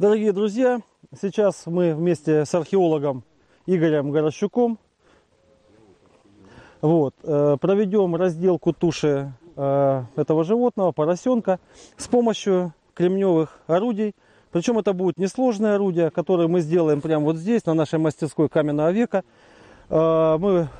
Дорогие друзья, сейчас мы вместе с археологом Игорем Горощуком вот, э, проведем разделку туши э, этого животного, поросенка, с помощью кремневых орудий. Причем это будет несложное орудие, которое мы сделаем прямо вот здесь, на нашей мастерской каменного века. Э, мы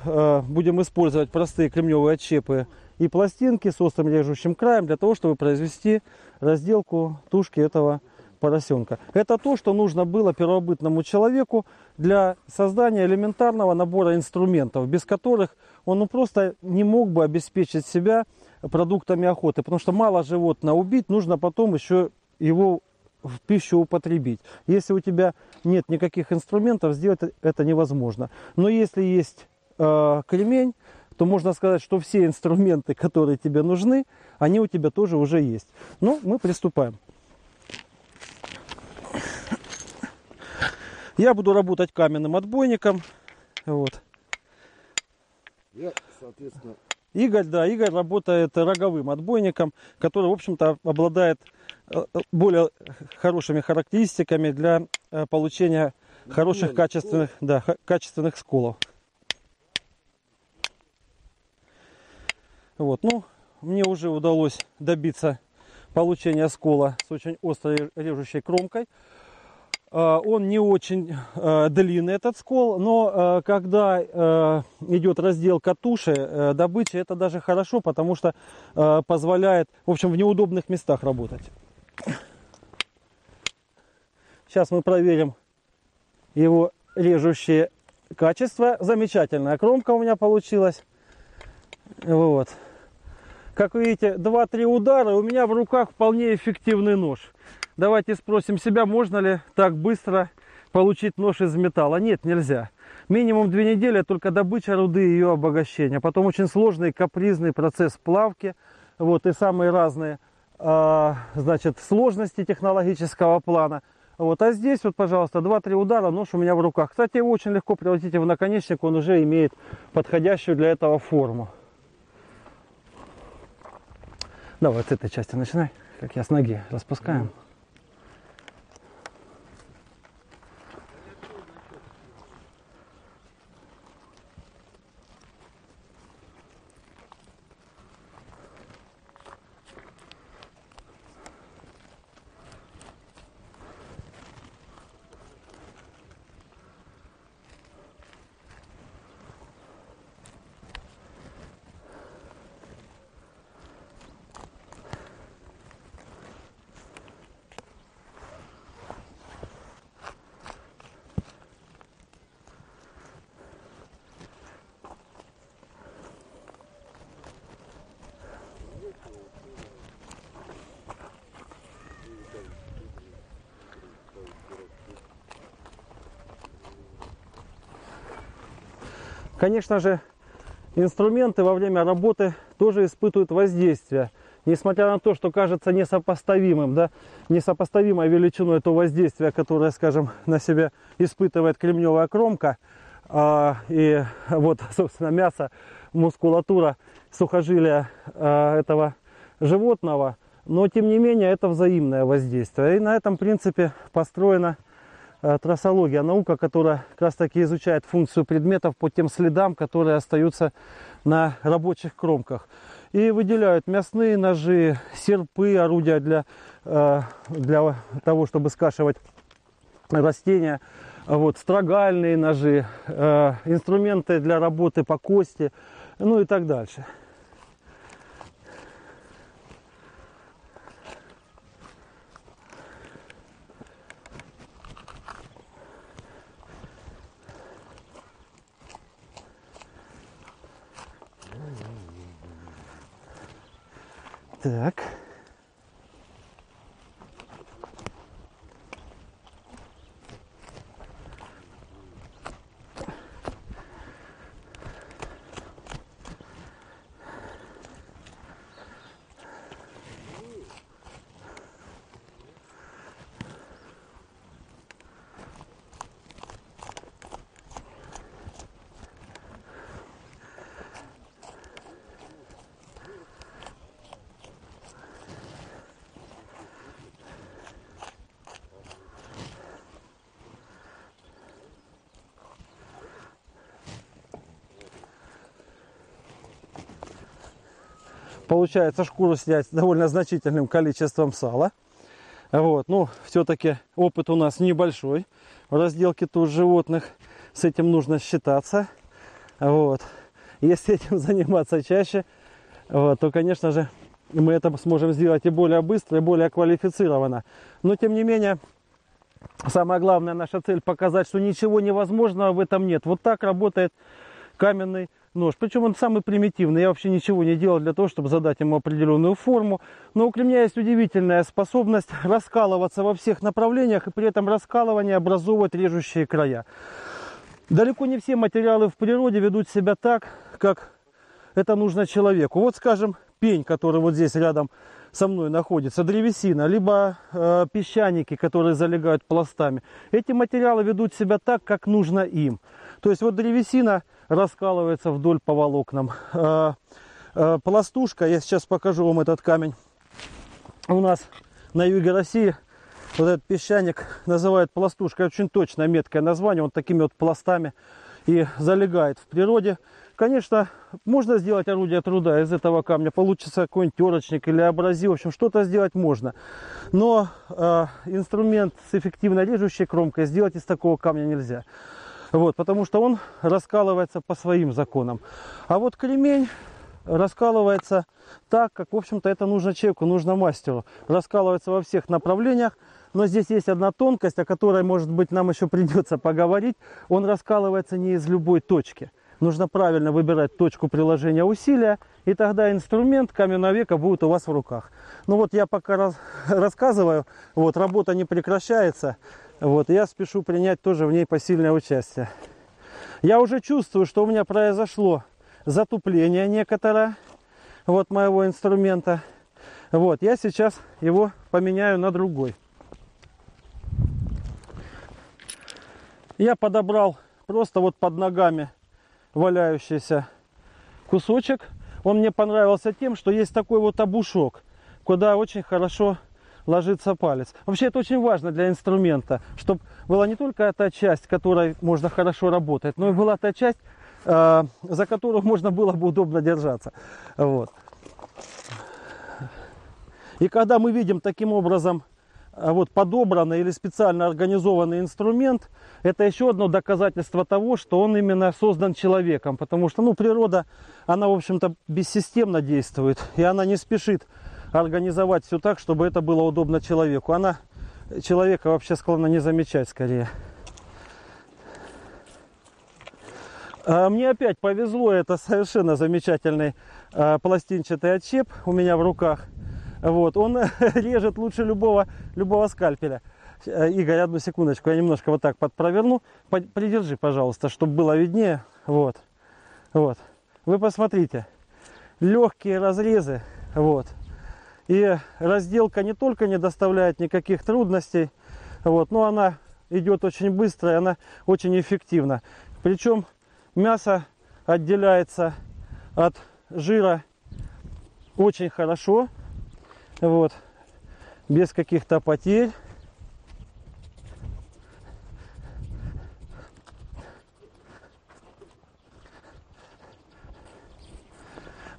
будем использовать простые кремневые отщепы и пластинки с острым режущим краем для того, чтобы произвести разделку тушки этого поросенка. Это то, что нужно было первобытному человеку для создания элементарного набора инструментов, без которых он ну, просто не мог бы обеспечить себя продуктами охоты. Потому что мало животное убить, нужно потом еще его в пищу употребить. Если у тебя нет никаких инструментов, сделать это невозможно. Но если есть э, кремень, то можно сказать, что все инструменты, которые тебе нужны, они у тебя тоже уже есть. Ну, мы приступаем. Я буду работать каменным отбойником. Вот. Я, соответственно... Игорь, да, Игорь работает роговым отбойником, который, в общем-то, обладает э, более хорошими характеристиками для э, получения хороших качественных, да, качественных сколов. Вот, ну, мне уже удалось добиться получения скола с очень острой режущей кромкой. А, он не очень а, длинный, этот скол, но а, когда идет разделка туши, э, добычи, это даже хорошо, потому что позволяет, в общем, в неудобных местах работать. Сейчас мы проверим его режущие качества. Замечательная кромка у меня получилась. Вот. Как видите, 2-3 удара, у меня в руках вполне эффективный нож. Давайте спросим себя, можно ли так быстро получить нож из металла. Нет, нельзя. Минимум две недели только добыча руды и ее обогащение. Потом очень сложный капризный процесс плавки. Вот, и самые разные э, значит, сложности технологического плана. Вот, а здесь вот, пожалуйста, 2-3 удара, нож у меня в руках. Кстати, его очень легко превратить в наконечник, он уже имеет подходящую для этого форму. Давай с этой части начинай, как я с ноги распускаем. Конечно же, инструменты во время работы тоже испытывают воздействие. Несмотря на то, что кажется несопоставимым, да, несопоставимой величиной то воздействие, которое, скажем, на себя испытывает кремневая кромка, а, и вот, собственно, мясо, мускулатура, сухожилия а, этого животного, но, тем не менее, это взаимное воздействие. И на этом принципе построена Э, трассология, наука, которая как раз таки изучает функцию предметов по тем следам, которые остаются на рабочих кромках. И выделяют мясные ножи, серпы, орудия для, э, для того, чтобы скашивать растения, вот, строгальные ножи, э, инструменты для работы по кости, ну и так дальше. Так. Получается шкуру снять довольно значительным количеством сала. Вот, ну, все-таки опыт у нас небольшой в разделке туш животных. С этим нужно считаться. Вот. Если этим заниматься чаще, вот, то, конечно же, мы это сможем сделать и более быстро, и более квалифицированно. Но, тем не менее, самая главная наша цель показать, что ничего невозможного в этом нет. Вот так работает каменный нож. Причем он самый примитивный. Я вообще ничего не делал для того, чтобы задать ему определенную форму. Но у кремня есть удивительная способность раскалываться во всех направлениях и при этом раскалывание образовывать режущие края. Далеко не все материалы в природе ведут себя так, как это нужно человеку. Вот, скажем, пень, который вот здесь рядом со мной находится, древесина, либо э, песчаники, которые залегают пластами. Эти материалы ведут себя так, как нужно им. То есть вот древесина раскалывается вдоль по волокнам. Э, э, пластушка, я сейчас покажу вам этот камень. У нас на юге России вот этот песчаник называют пластушкой. Очень точно меткое название. Он такими вот пластами и залегает в природе. Конечно, можно сделать орудие труда из этого камня. Получится какой-нибудь терочник или абразив. В общем, что-то сделать можно. Но э, инструмент с эффективно режущей кромкой сделать из такого камня нельзя. Вот, потому что он раскалывается по своим законам. А вот кремень раскалывается так, как, в общем-то, это нужно человеку, нужно мастеру. Раскалывается во всех направлениях. Но здесь есть одна тонкость, о которой, может быть, нам еще придется поговорить. Он раскалывается не из любой точки. Нужно правильно выбирать точку приложения усилия, и тогда инструмент каменного века будет у вас в руках. Ну вот я пока раз, рассказываю, вот работа не прекращается, вот я спешу принять тоже в ней посильное участие. Я уже чувствую, что у меня произошло затупление некоторое вот моего инструмента. Вот, я сейчас его поменяю на другой. Я подобрал просто вот под ногами валяющийся кусочек. Он мне понравился тем, что есть такой вот обушок, куда очень хорошо ложится палец. Вообще это очень важно для инструмента, чтобы была не только та часть, которой можно хорошо работать, но и была та часть, э, за которую можно было бы удобно держаться. Вот. И когда мы видим таким образом а вот подобранный или специально организованный инструмент, это еще одно доказательство того, что он именно создан человеком. Потому что ну, природа, она, в общем-то, бессистемно действует. И она не спешит организовать все так, чтобы это было удобно человеку. Она человека вообще склонна не замечать скорее. А мне опять повезло, это совершенно замечательный а, пластинчатый отчеп у меня в руках – вот, он режет лучше любого, любого скальпеля. Э, Игорь, одну секундочку, я немножко вот так подпроверну. Придержи, пожалуйста, чтобы было виднее. Вот, вот. Вы посмотрите, легкие разрезы, вот. И разделка не только не доставляет никаких трудностей, вот, но она идет очень быстро и она очень эффективна. Причем мясо отделяется от жира очень хорошо, вот, без каких-то потерь.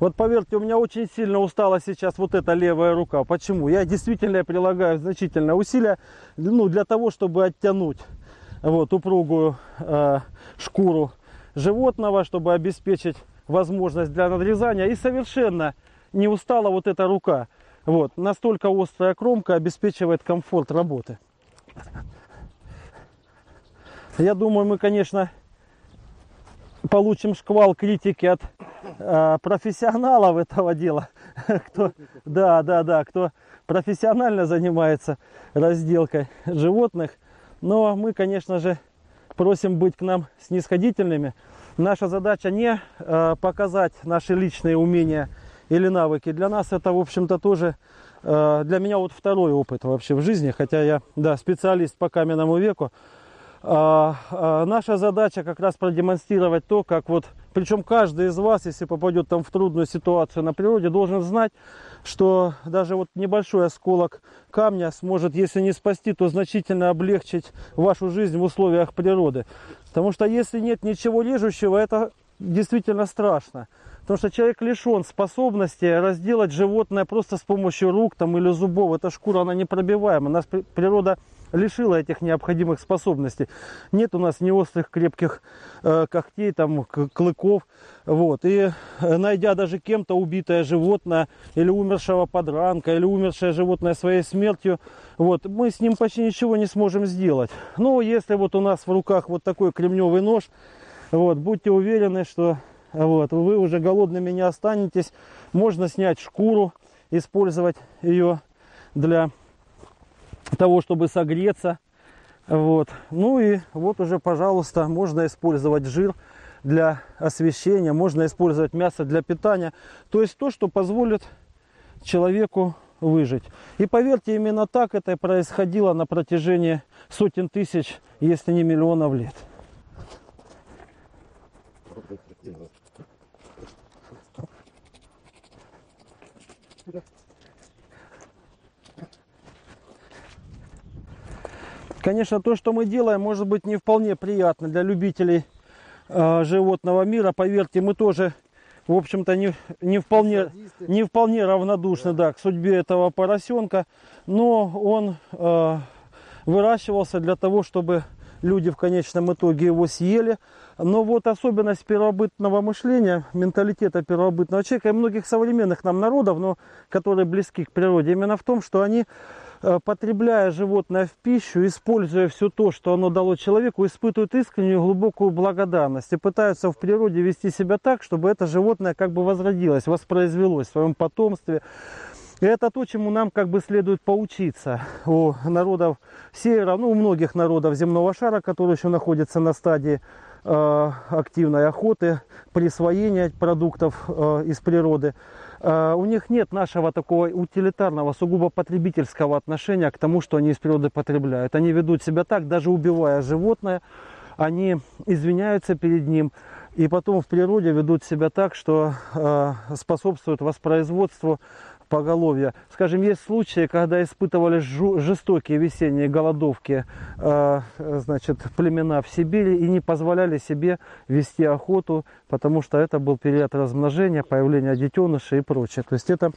Вот поверьте, у меня очень сильно устала сейчас вот эта левая рука. Почему? Я действительно прилагаю значительное усилие ну, для того, чтобы оттянуть вот, упругую э, шкуру животного, чтобы обеспечить возможность для надрезания. И совершенно не устала вот эта рука. Вот, настолько острая кромка обеспечивает комфорт работы. Я думаю, мы, конечно, получим шквал критики от э, профессионалов этого дела. кто, да, да, да, кто профессионально занимается разделкой животных. Но мы, конечно же, просим быть к нам снисходительными. Наша задача не э, показать наши личные умения или навыки. Для нас это, в общем-то, тоже, э, для меня вот второй опыт вообще в жизни, хотя я, да, специалист по каменному веку. А, а, наша задача как раз продемонстрировать то, как вот, причем каждый из вас, если попадет там в трудную ситуацию на природе, должен знать, что даже вот небольшой осколок камня сможет, если не спасти, то значительно облегчить вашу жизнь в условиях природы. Потому что если нет ничего режущего, это действительно страшно. Потому что человек лишен способности разделать животное просто с помощью рук там, или зубов. Эта шкура, она непробиваема. Нас при- природа лишила этих необходимых способностей. Нет у нас ни острых крепких э, когтей, там, клыков. Вот. И э, найдя даже кем-то убитое животное, или умершего подранка, или умершее животное своей смертью, вот, мы с ним почти ничего не сможем сделать. Но если вот у нас в руках вот такой кремневый нож, вот, будьте уверены, что вот, вы уже голодными не останетесь. Можно снять шкуру, использовать ее для того, чтобы согреться. Вот. Ну и вот уже, пожалуйста, можно использовать жир для освещения, можно использовать мясо для питания. То есть то, что позволит человеку выжить. И поверьте, именно так это и происходило на протяжении сотен тысяч, если не миллионов лет. Конечно, то, что мы делаем, может быть не вполне приятно для любителей э, животного мира. Поверьте, мы тоже, в общем-то, не, не, вполне, не вполне равнодушны да. к судьбе этого поросенка. Но он э, выращивался для того, чтобы люди в конечном итоге его съели. Но вот особенность первобытного мышления, менталитета первобытного человека и многих современных нам народов, но которые близки к природе, именно в том, что они потребляя животное в пищу, используя все то, что оно дало человеку, испытывают искреннюю глубокую благодарность и пытаются в природе вести себя так, чтобы это животное как бы возродилось, воспроизвелось в своем потомстве. И это то, чему нам как бы следует поучиться у народов севера, ну, у многих народов земного шара, которые еще находятся на стадии э, активной охоты, присвоения продуктов э, из природы. Э, у них нет нашего такого утилитарного, сугубо потребительского отношения к тому, что они из природы потребляют. Они ведут себя так, даже убивая животное, они извиняются перед ним, и потом в природе ведут себя так, что э, способствуют воспроизводству поголовья. Скажем, есть случаи, когда испытывали жестокие весенние голодовки э, значит, племена в Сибири и не позволяли себе вести охоту, потому что это был период размножения, появления детенышей и прочее. То есть это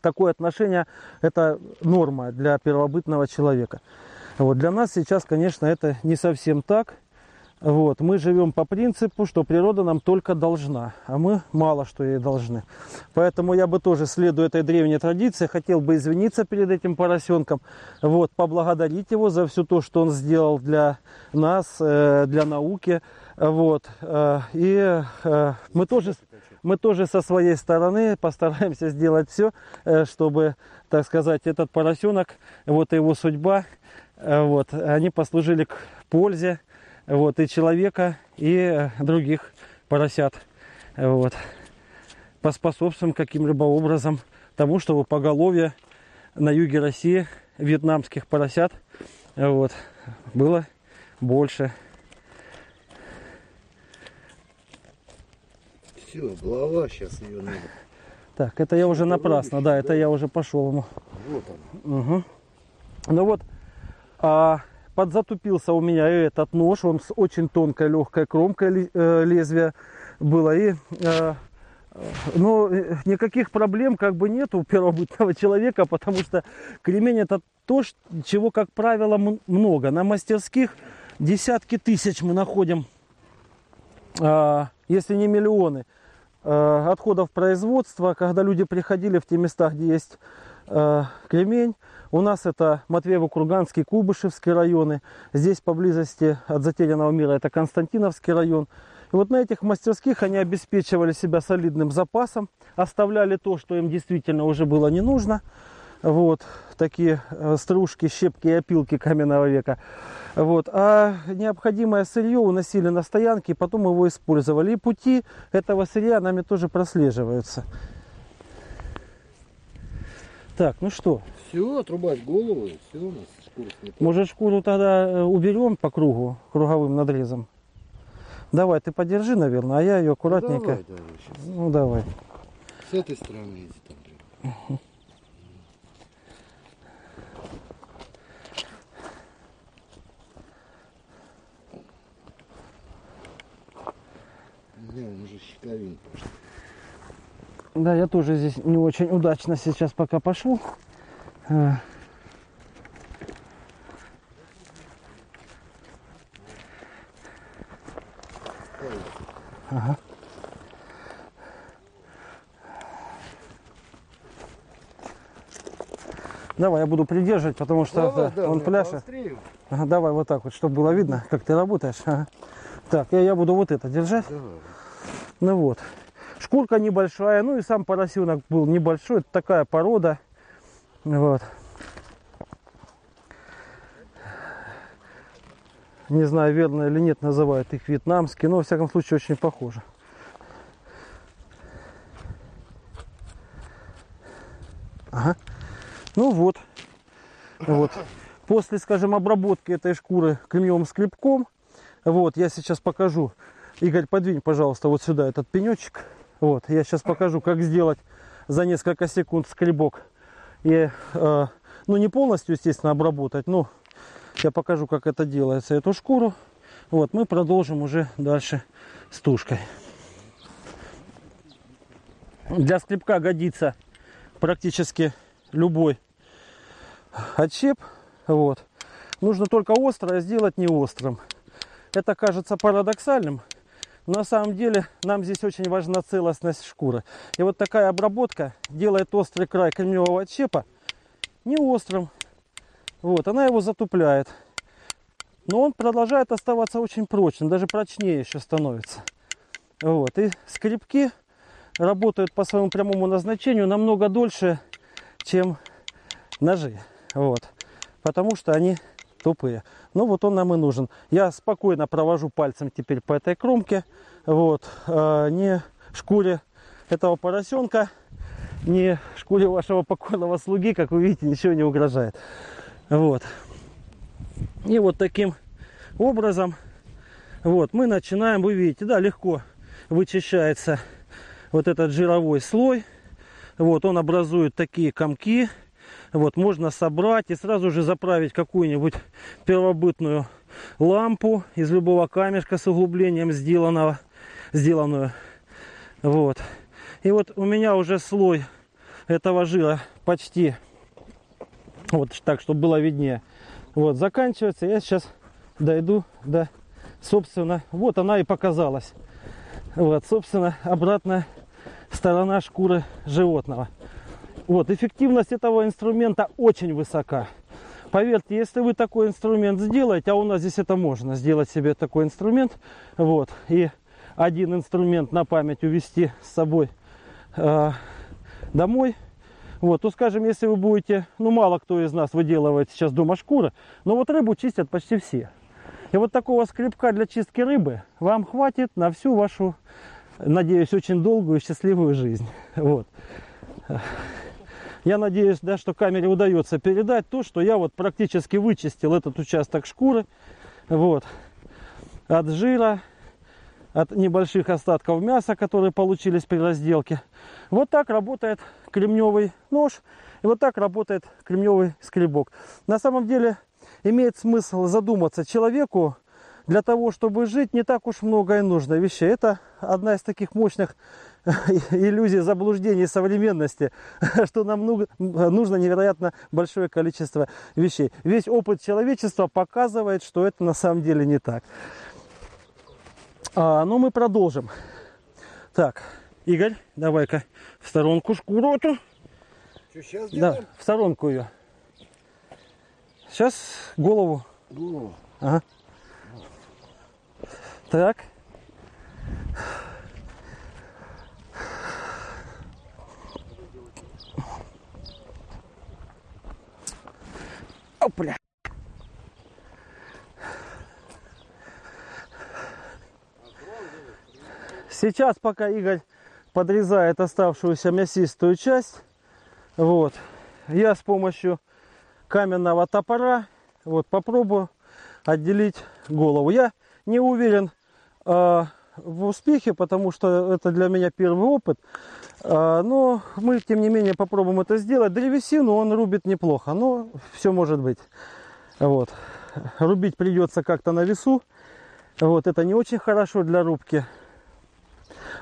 такое отношение – это норма для первобытного человека. Вот. Для нас сейчас, конечно, это не совсем так. Вот. Мы живем по принципу, что природа нам только должна, а мы мало что ей должны. Поэтому я бы тоже, следуя этой древней традиции, хотел бы извиниться перед этим поросенком, вот, поблагодарить его за все то, что он сделал для нас, э, для науки. Вот. э, И э, мы тоже, мы тоже со своей стороны постараемся сделать все, чтобы, так сказать, этот поросенок, вот его судьба, вот, они послужили к пользе вот, и человека, и э, других поросят. Вот. Поспособствуем каким-либо образом тому, чтобы поголовье на юге России вьетнамских поросят вот, было больше. Все, голова сейчас ее надо. Так, это я уже напрасно, да? это я уже пошел ему. Вот он. Угу. Ну вот, а, подзатупился у меня этот нож, он с очень тонкой легкой кромкой э, лезвия было. И, э, ну, э, никаких проблем как бы нет у первобытного человека, потому что кремень это то, чего, как правило, много. На мастерских десятки тысяч мы находим, а, если не миллионы, э, отходов производства, когда люди приходили в те места, где есть э, кремень. У нас это Матвеево-Курганский, Куйбышевский районы. Здесь поблизости от затерянного мира это Константиновский район. И вот на этих мастерских они обеспечивали себя солидным запасом, оставляли то, что им действительно уже было не нужно. Вот такие э, стружки, щепки и опилки каменного века. Вот. А необходимое сырье уносили на стоянки, и потом его использовали. И пути этого сырья нами тоже прослеживаются. Так, ну что, Все, отрубать голову, все, у нас снята. может шкуру тогда э, уберем по кругу, круговым надрезом? Давай, ты подержи, наверное, а я ее аккуратненько. Давай, давай, сейчас. Ну давай. С этой стороны иди там. прям. Он уже щековин пошел. Да, я тоже здесь не очень удачно сейчас пока пошел. Э. Ага. Давай, я буду придерживать, потому что Давай, да, он. Ага, давай вот так вот, чтобы было видно, как ты работаешь. Ага. Так, я, я буду вот это держать. Давай. Ну вот. Шкурка небольшая, ну и сам поросенок был небольшой. Это такая порода. Вот. Не знаю, верно или нет, называют их вьетнамские, но во всяком случае очень похоже. Ага. Ну вот. Вот. После, скажем, обработки этой шкуры кремневым скребком, вот, я сейчас покажу. Игорь, подвинь, пожалуйста, вот сюда этот пенечек. Вот, я сейчас покажу, как сделать за несколько секунд скребок. И, э, ну, не полностью, естественно, обработать, но я покажу, как это делается, эту шкуру. Вот, мы продолжим уже дальше с тушкой. Для скребка годится практически любой отщеп. Вот. Нужно только острое сделать не острым. Это кажется парадоксальным, на самом деле нам здесь очень важна целостность шкуры. И вот такая обработка делает острый край кремневого отщепа не острым. Вот, она его затупляет. Но он продолжает оставаться очень прочным, даже прочнее еще становится. Вот, и скребки работают по своему прямому назначению намного дольше, чем ножи. Вот. Потому что они тупые. Ну вот он нам и нужен. Я спокойно провожу пальцем теперь по этой кромке. Вот. А, не шкуре этого поросенка, не шкуре вашего покойного слуги, как вы видите, ничего не угрожает. Вот. И вот таким образом вот мы начинаем, вы видите, да, легко вычищается вот этот жировой слой. Вот он образует такие комки. Вот можно собрать и сразу же заправить какую-нибудь первобытную лампу из любого камешка с углублением сделанного, сделанную. Вот. И вот у меня уже слой этого жира почти вот так, чтобы было виднее. Вот, заканчивается. Я сейчас дойду до, собственно, вот она и показалась. Вот, собственно, обратная сторона шкуры животного. Вот, эффективность этого инструмента очень высока. Поверьте, если вы такой инструмент сделаете, а у нас здесь это можно, сделать себе такой инструмент, вот, и один инструмент на память увести с собой э, домой, вот, то, скажем, если вы будете, ну, мало кто из нас выделывает сейчас дома шкуры, но вот рыбу чистят почти все. И вот такого скребка для чистки рыбы вам хватит на всю вашу, надеюсь, очень долгую и счастливую жизнь. Вот. Я надеюсь, да, что камере удается передать то, что я вот практически вычистил этот участок шкуры. Вот. От жира, от небольших остатков мяса, которые получились при разделке. Вот так работает кремневый нож. И вот так работает кремневый скребок. На самом деле имеет смысл задуматься человеку, для того, чтобы жить, не так уж много и нужно вещей. Это одна из таких мощных иллюзий заблуждений современности, что нам нужно невероятно большое количество вещей. Весь опыт человечества показывает, что это на самом деле не так. А, но мы продолжим. Так, Игорь, давай-ка в сторонку шкуру эту. Что, сейчас Да, делаем? в сторонку ее. Сейчас голову. Голову. Ага. Так. Опля. Сейчас, пока Игорь подрезает оставшуюся мясистую часть, вот, я с помощью каменного топора вот, попробую отделить голову. Я не уверен э, в успехе, потому что это для меня первый опыт. Э, но мы, тем не менее, попробуем это сделать. Древесину он рубит неплохо, но все может быть. Вот. Рубить придется как-то на весу. Вот. Это не очень хорошо для рубки.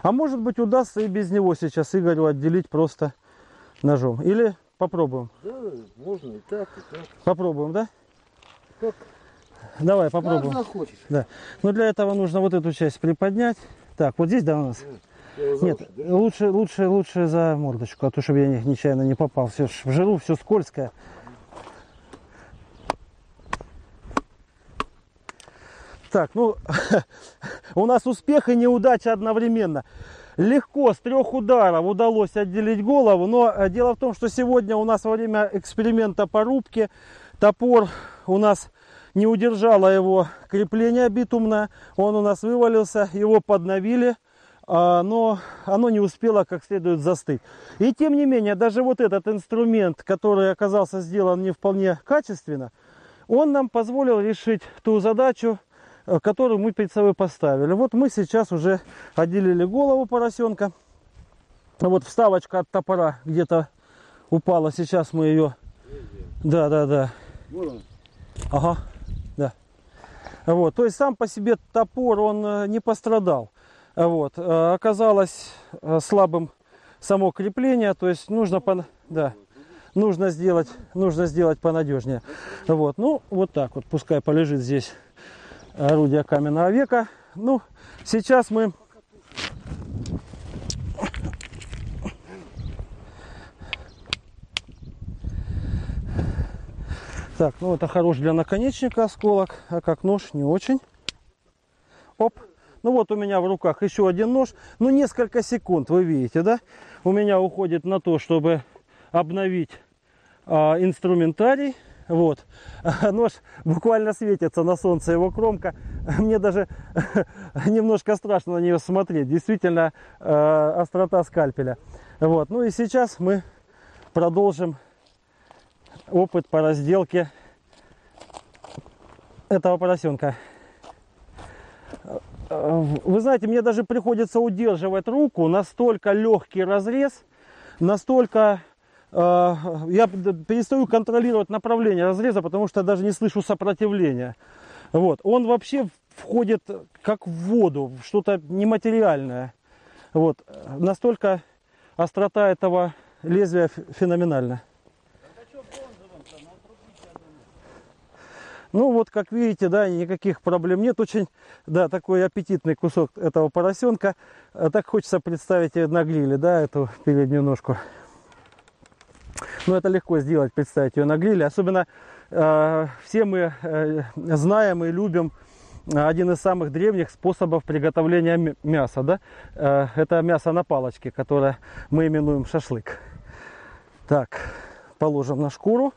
А может быть удастся и без него сейчас Игорю отделить просто ножом. Или попробуем. Да, можно и так, и так. Попробуем, да? Как, Давай как попробуем. захочешь. Да. Но для этого нужно вот эту часть приподнять. Так, вот здесь, да, у нас? За Нет, уши, да? лучше, лучше, лучше за мордочку, а то, чтобы я не- нечаянно не попал. Все в жиру, все скользкое. Так, ну, у нас успех и неудача одновременно. Легко с трех ударов удалось отделить голову, но э, дело в том, что сегодня у нас во время эксперимента по рубке топор у нас не удержало его крепление битумное, он у нас вывалился, его подновили, но оно не успело как следует застыть. И тем не менее, даже вот этот инструмент, который оказался сделан не вполне качественно, он нам позволил решить ту задачу, э, которую мы перед собой поставили. Вот мы сейчас уже отделили голову поросенка. Вот вставочка от топора где-то упала. Сейчас мы ее... Да, да, да. Ага, да. Вот, то есть сам по себе топор, он э, не пострадал. А Вот, э, оказалось э, слабым само крепление, то есть нужно, пон- да, нужно сделать, нужно сделать понадежнее. Вот, ну, вот так вот, пускай полежит здесь орудие каменного века. Ну, сейчас мы Так, ну это хорош для наконечника осколок, а как нож не очень. Оп. Ну вот у меня в руках еще один нож. Ну несколько секунд, вы видите, да? У меня уходит на то, чтобы обновить а, инструментарий. Вот. Нож буквально светится на солнце его кромка. Мне даже немножко страшно на нее смотреть. Действительно э, острота скальпеля. Вот. Ну и сейчас мы продолжим опыт по разделке этого поросенка. Вы знаете, мне даже приходится удерживать руку, настолько легкий разрез, настолько э, я перестаю контролировать направление разреза, потому что даже не слышу сопротивления. Вот. Он вообще входит как в воду, в что-то нематериальное. Вот. Настолько острота этого лезвия ф- феноменальна. Ну вот, как видите, да, никаких проблем нет. Очень, да, такой аппетитный кусок этого поросенка. А Так хочется представить на гриле, да, эту переднюю ножку. Ну, это легко сделать, представить ее на гриле. Особенно э, все мы э, знаем и любим один из самых древних способов приготовления мяса, да. Э, это мясо на палочке, которое мы именуем шашлык. Так, положим на шкуру.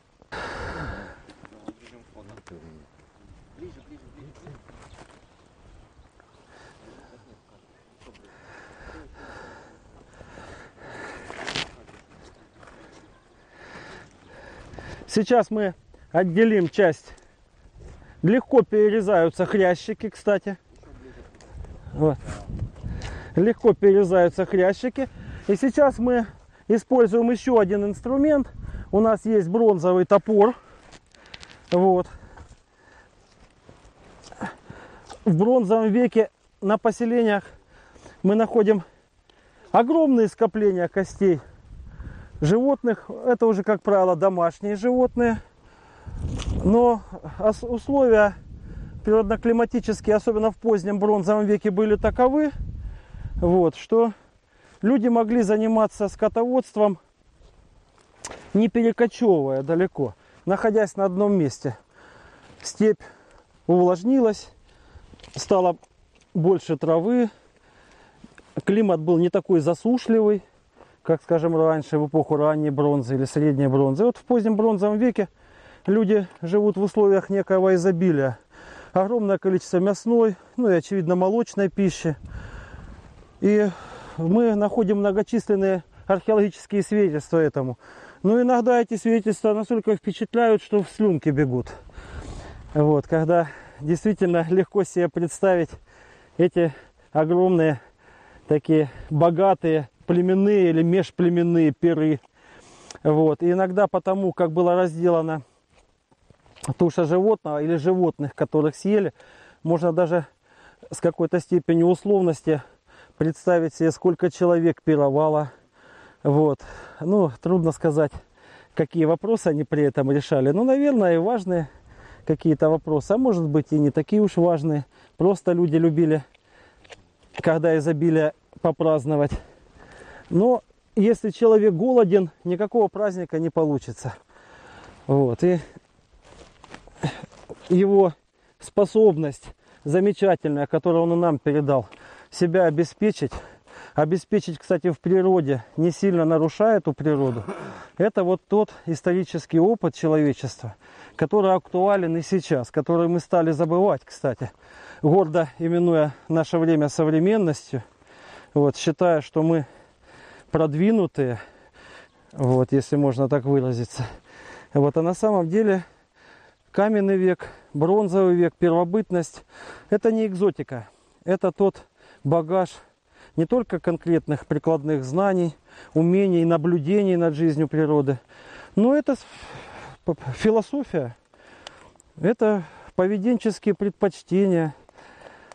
Сейчас мы отделим часть. Легко перерезаются хрящики, кстати. Вот. Легко перерезаются хрящики. И сейчас мы используем еще один инструмент. У нас есть бронзовый топор. Вот. В бронзовом веке на поселениях мы находим огромные скопления костей животных. Это уже, как правило, домашние животные. Но условия природно-климатические, особенно в позднем бронзовом веке, были таковы, вот, что люди могли заниматься скотоводством, не перекочевывая далеко, находясь на одном месте. Степь увлажнилась, стало больше травы, климат был не такой засушливый, как, скажем, раньше, в эпоху ранней бронзы или средней бронзы. Вот в позднем бронзовом веке люди живут в условиях некого изобилия. Огромное количество мясной, ну и, очевидно, молочной пищи. И мы находим многочисленные археологические свидетельства этому. Но иногда эти свидетельства настолько впечатляют, что в слюнки бегут. Вот, когда действительно легко себе представить эти огромные такие богатые племенные или межплеменные пиры. Вот. И иногда потому, как была разделана туша животного или животных, которых съели, можно даже с какой-то степенью условности представить себе, сколько человек пировало. Вот. Ну, трудно сказать, какие вопросы они при этом решали. Ну, наверное, и важные какие-то вопросы, а может быть и не такие уж важные. Просто люди любили, когда изобилие попраздновать. Но если человек голоден, никакого праздника не получится. Вот. И его способность замечательная, которую он нам передал, себя обеспечить, обеспечить, кстати, в природе, не сильно нарушая эту природу, это вот тот исторический опыт человечества, который актуален и сейчас, который мы стали забывать, кстати, гордо именуя наше время современностью, вот, считая, что мы продвинутые, вот, если можно так выразиться. Вот, а на самом деле каменный век, бронзовый век, первобытность – это не экзотика, это тот багаж не только конкретных прикладных знаний, умений, наблюдений над жизнью природы, но это философия, это поведенческие предпочтения,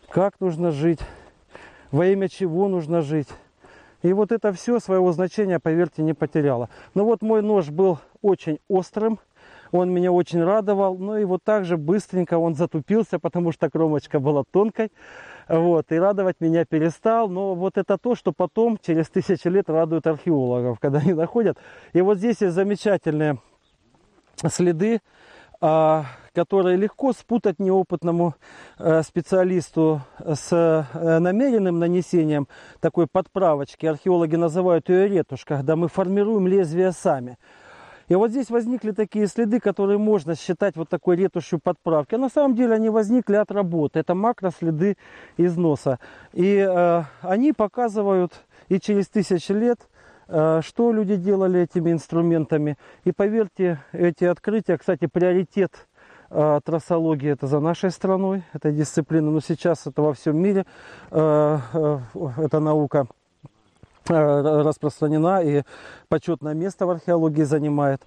как нужно жить, во имя чего нужно жить. И вот это все своего значения, поверьте, не потеряло. Но вот мой нож был очень острым, он меня очень радовал. Ну и вот так же быстренько он затупился, потому что кромочка была тонкой. Вот, и радовать меня перестал. Но вот это то, что потом, через тысячи лет, радует археологов, когда они находят. И вот здесь есть замечательные следы а, которые легко спутать неопытному э, специалисту с э, намеренным нанесением такой подправочки. Археологи называют ее ретушь, когда мы формируем лезвие сами. И вот здесь возникли такие следы, которые можно считать вот такой ретушью подправки. А на самом деле они возникли от работы. Это макроследы износа. И э, они показывают и через тысячи лет Э, что люди делали этими инструментами. И поверьте, эти открытия, кстати, приоритет э, трассологии это за нашей страной, это дисциплина, но сейчас это во всем мире, э, эта наука распространена и почетное место в археологии занимает.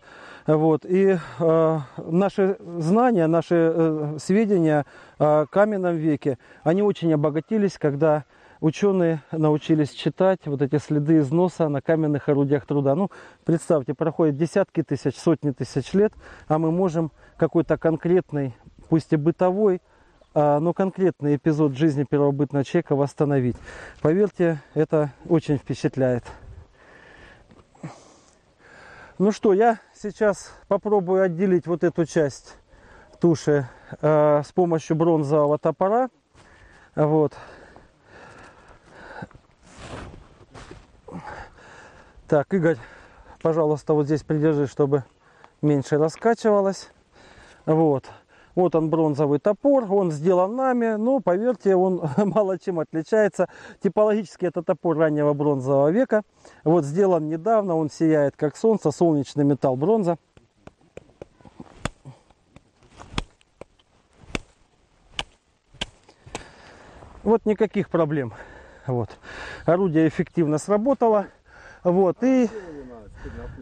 Вот. И э, наши знания, наши э, сведения о каменном веке, они очень обогатились, когда ученые научились читать вот эти следы износа на каменных орудиях труда. Ну, представьте, проходит десятки тысяч, сотни тысяч лет, а мы можем какой-то конкретный, пусть и бытовой, а, но конкретный эпизод жизни первобытного человека восстановить. Поверьте, это очень впечатляет. Ну что, я сейчас попробую отделить вот эту часть туши э, с помощью бронзового топора. Вот. Так, Игорь, пожалуйста, вот здесь придержи, чтобы меньше раскачивалось. Вот. Вот он бронзовый топор, он сделан нами, но поверьте, он мало чем отличается. Типологически это топор раннего бронзового века. Вот сделан недавно, он сияет как солнце, солнечный металл бронза. Вот никаких проблем. Вот. Орудие эффективно сработало. Вот, и...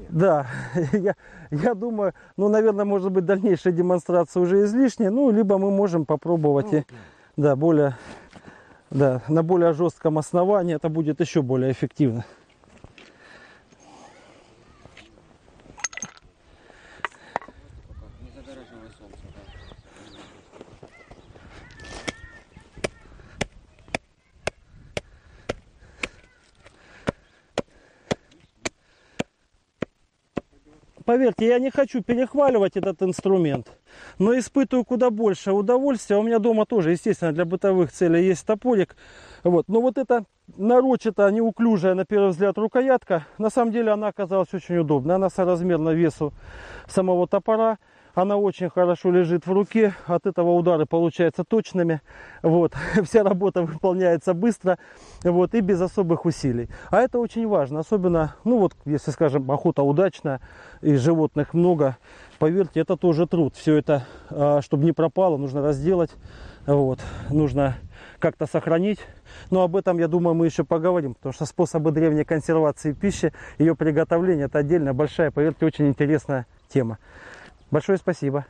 Да, я, я думаю, ну, наверное, может быть, дальнейшая демонстрация уже излишняя, ну, либо мы можем попробовать, и, да, более, да, на более жестком основании это будет еще более эффективно. Поверьте, я не хочу перехваливать этот инструмент, но испытываю куда больше удовольствия. У меня дома тоже, естественно, для бытовых целей есть топорик. Вот. Но вот эта нарочито неуклюжая, на первый взгляд, рукоятка, на самом деле она оказалась очень удобной. Она соразмерна весу самого топора. Она очень хорошо лежит в руке, от этого удары получаются точными. Вот. Вся работа выполняется быстро вот, и без особых усилий. А это очень важно, особенно, ну вот, если, скажем, охота удачная и животных много, поверьте, это тоже труд. Все это, а, чтобы не пропало, нужно разделать, вот, нужно как-то сохранить. Но об этом, я думаю, мы еще поговорим, потому что способы древней консервации пищи, ее приготовления, это отдельная большая, поверьте, очень интересная тема. Большое спасибо.